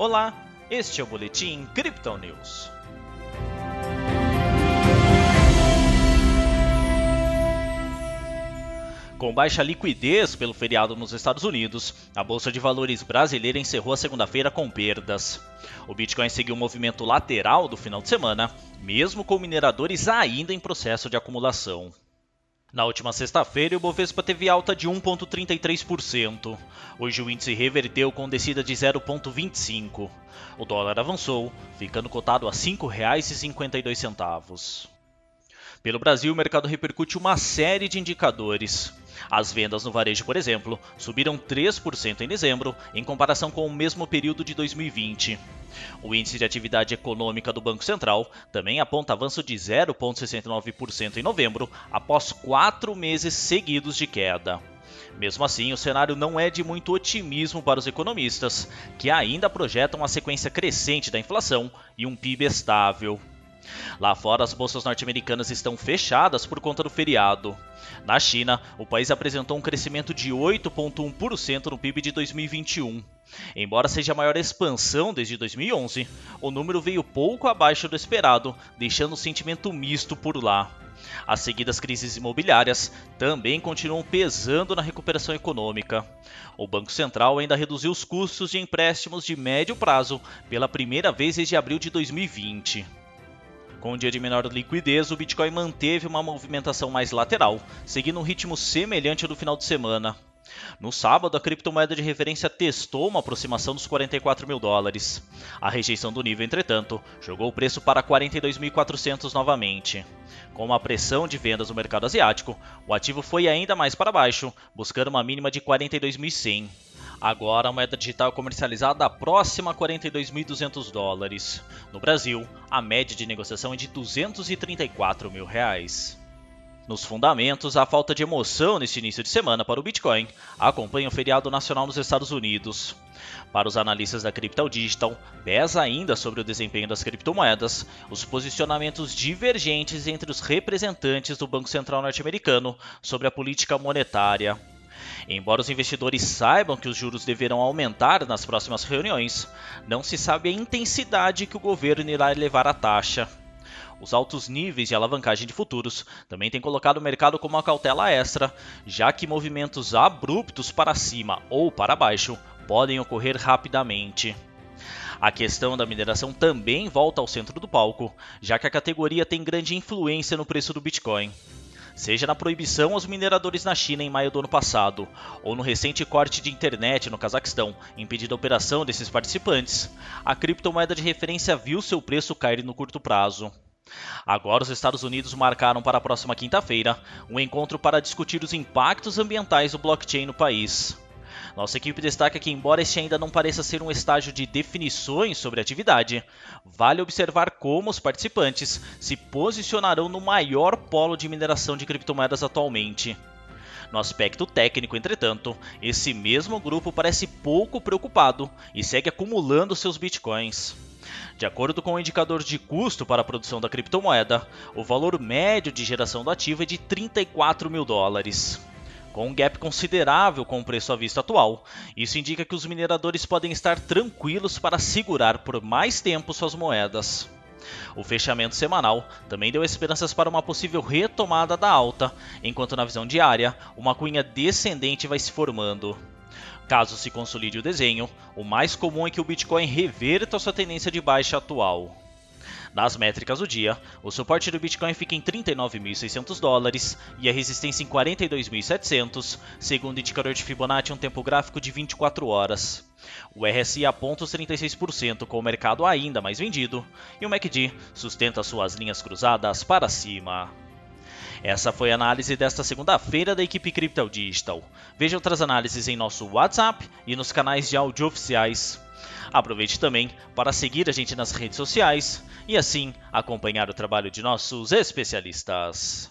Olá, este é o Boletim Crypto News. Com baixa liquidez pelo feriado nos Estados Unidos, a Bolsa de Valores brasileira encerrou a segunda-feira com perdas. O Bitcoin seguiu o movimento lateral do final de semana, mesmo com mineradores ainda em processo de acumulação. Na última sexta-feira, o Bovespa teve alta de 1,33%. Hoje o índice reverteu com descida de 0,25%. O dólar avançou, ficando cotado a R$ 5,52. Pelo Brasil, o mercado repercute uma série de indicadores. As vendas no varejo, por exemplo, subiram 3% em dezembro, em comparação com o mesmo período de 2020. O índice de atividade econômica do Banco Central também aponta avanço de 0,69% em novembro, após quatro meses seguidos de queda. Mesmo assim, o cenário não é de muito otimismo para os economistas, que ainda projetam a sequência crescente da inflação e um PIB estável. Lá fora, as bolsas norte-americanas estão fechadas por conta do feriado. Na China, o país apresentou um crescimento de 8,1% no PIB de 2021. Embora seja a maior expansão desde 2011, o número veio pouco abaixo do esperado, deixando um sentimento misto por lá. As seguidas crises imobiliárias também continuam pesando na recuperação econômica. O Banco Central ainda reduziu os custos de empréstimos de médio prazo pela primeira vez desde abril de 2020. Com um dia de menor liquidez, o Bitcoin manteve uma movimentação mais lateral, seguindo um ritmo semelhante ao do final de semana. No sábado, a criptomoeda de referência testou uma aproximação dos 44 mil dólares. A rejeição do nível, entretanto, jogou o preço para 42.400 novamente. Com uma pressão de vendas no mercado asiático, o ativo foi ainda mais para baixo, buscando uma mínima de 42.100. Agora a moeda digital é comercializada próxima a 42.200 dólares. No Brasil, a média de negociação é de 234 mil reais. Nos fundamentos, a falta de emoção neste início de semana para o Bitcoin acompanha o feriado nacional nos Estados Unidos. Para os analistas da Crypto Digital, pesa ainda sobre o desempenho das criptomoedas os posicionamentos divergentes entre os representantes do Banco Central norte-americano sobre a política monetária. Embora os investidores saibam que os juros deverão aumentar nas próximas reuniões, não se sabe a intensidade que o governo irá elevar a taxa. Os altos níveis de alavancagem de futuros também têm colocado o mercado como uma cautela extra, já que movimentos abruptos para cima ou para baixo podem ocorrer rapidamente. A questão da mineração também volta ao centro do palco, já que a categoria tem grande influência no preço do Bitcoin seja na proibição aos mineradores na China em maio do ano passado, ou no recente corte de internet no Cazaquistão, impedindo a operação desses participantes, a criptomoeda de referência viu seu preço cair no curto prazo. Agora, os Estados Unidos marcaram para a próxima quinta-feira um encontro para discutir os impactos ambientais do blockchain no país. Nossa equipe destaca que, embora este ainda não pareça ser um estágio de definições sobre a atividade, vale observar como os participantes se posicionarão no maior polo de mineração de criptomoedas atualmente. No aspecto técnico, entretanto, esse mesmo grupo parece pouco preocupado e segue acumulando seus bitcoins. De acordo com o indicador de custo para a produção da criptomoeda, o valor médio de geração do ativo é de 34 mil dólares com um gap considerável com o preço à vista atual. Isso indica que os mineradores podem estar tranquilos para segurar por mais tempo suas moedas. O fechamento semanal também deu esperanças para uma possível retomada da alta, enquanto na visão diária, uma cunha descendente vai se formando. Caso se consolide o desenho, o mais comum é que o Bitcoin reverta sua tendência de baixa atual. Nas métricas do dia, o suporte do Bitcoin fica em 39.600 dólares e a resistência em 42.700, segundo o indicador de Fibonacci um tempo gráfico de 24 horas. O RSI aponta os 36% com o mercado ainda mais vendido, e o MACD sustenta suas linhas cruzadas para cima. Essa foi a análise desta segunda-feira da equipe Crypto Digital. Veja outras análises em nosso WhatsApp e nos canais de áudio oficiais. Aproveite também para seguir a gente nas redes sociais e assim acompanhar o trabalho de nossos especialistas.